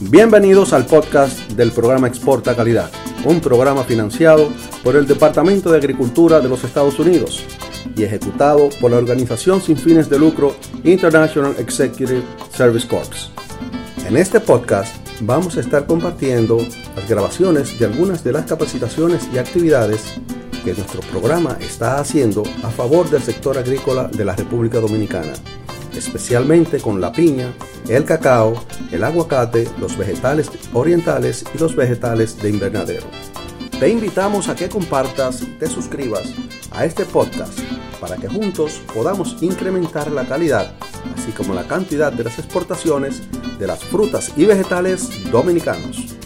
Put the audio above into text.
Bienvenidos al podcast del programa Exporta Calidad, un programa financiado por el Departamento de Agricultura de los Estados Unidos y ejecutado por la organización sin fines de lucro International Executive Service Corps. En este podcast vamos a estar compartiendo las grabaciones de algunas de las capacitaciones y actividades que nuestro programa está haciendo a favor del sector agrícola de la República Dominicana, especialmente con la piña, el cacao, el aguacate, los vegetales orientales y los vegetales de invernadero. Te invitamos a que compartas y te suscribas a este podcast para que juntos podamos incrementar la calidad, así como la cantidad de las exportaciones de las frutas y vegetales dominicanos.